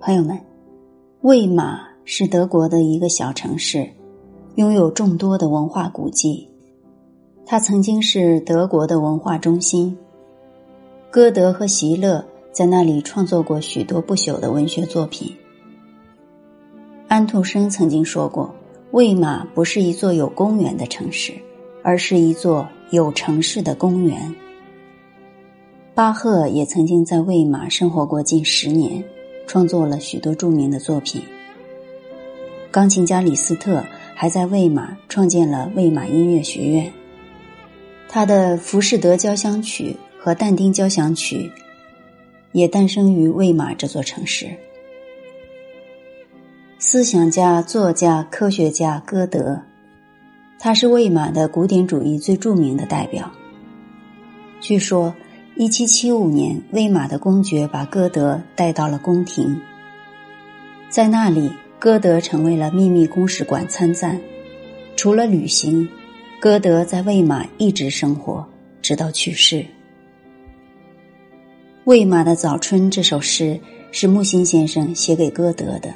朋友们，魏玛是德国的一个小城市，拥有众多的文化古迹。它曾经是德国的文化中心，歌德和席勒在那里创作过许多不朽的文学作品。安徒生曾经说过：“魏玛不是一座有公园的城市，而是一座有城市的公园。”巴赫也曾经在魏玛生活过近十年，创作了许多著名的作品。钢琴家李斯特还在魏玛创建了魏玛音乐学院。他的《浮士德交响曲》和《但丁交响曲》也诞生于魏玛这座城市。思想家、作家、科学家歌德，他是魏玛的古典主义最著名的代表。据说，一七七五年，魏玛的公爵把歌德带到了宫廷，在那里，歌德成为了秘密公使馆参赞。除了旅行，歌德在魏玛一直生活，直到去世。《魏玛的早春》这首诗是木心先生写给歌德的。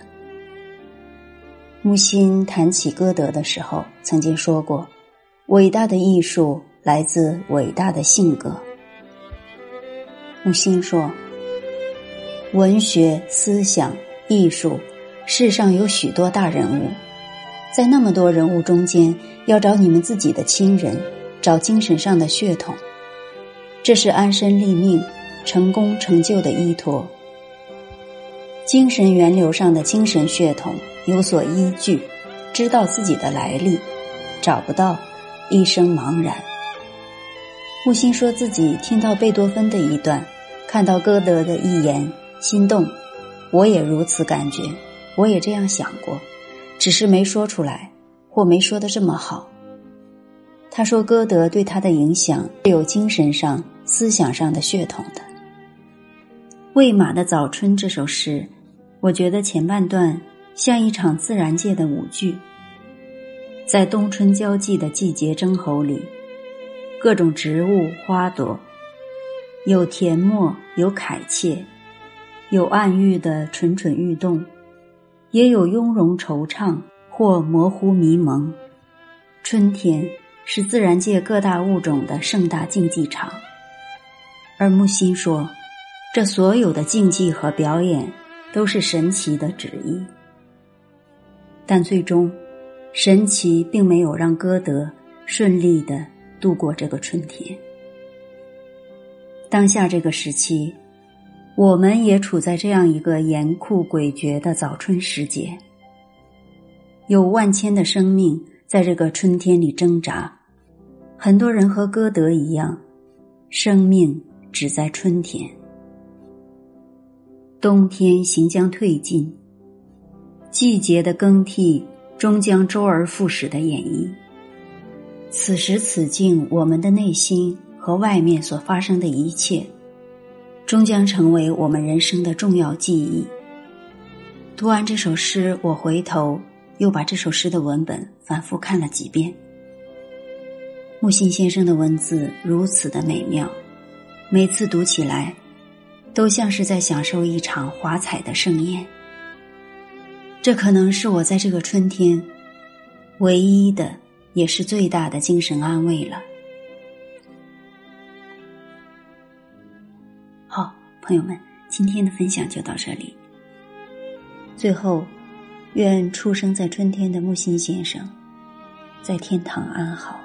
木心谈起歌德的时候，曾经说过：“伟大的艺术来自伟大的性格。”木心说：“文学、思想、艺术，世上有许多大人物，在那么多人物中间，要找你们自己的亲人，找精神上的血统，这是安身立命、成功成就的依托。精神源流上的精神血统。”有所依据，知道自己的来历，找不到，一生茫然。木心说自己听到贝多芬的一段，看到歌德的一言，心动。我也如此感觉，我也这样想过，只是没说出来，或没说的这么好。他说歌德对他的影响是有精神上、思想上的血统的。《魏玛的早春》这首诗，我觉得前半段。像一场自然界的舞剧，在冬春交际的季节征候里，各种植物花朵，有甜默，有凯切，有暗喻的蠢蠢欲动，也有雍容惆怅或模糊迷蒙。春天是自然界各大物种的盛大竞技场，而木心说，这所有的竞技和表演都是神奇的旨意。但最终，神奇并没有让歌德顺利的度过这个春天。当下这个时期，我们也处在这样一个严酷诡谲的早春时节。有万千的生命在这个春天里挣扎，很多人和歌德一样，生命只在春天。冬天行将退尽。季节的更替终将周而复始的演绎。此时此境，我们的内心和外面所发生的一切，终将成为我们人生的重要记忆。读完这首诗，我回头又把这首诗的文本反复看了几遍。木心先生的文字如此的美妙，每次读起来，都像是在享受一场华彩的盛宴。这可能是我在这个春天唯一的，也是最大的精神安慰了。朋友们，今天的分享就到这里。最后，愿出生在春天的木心先生在天堂安好。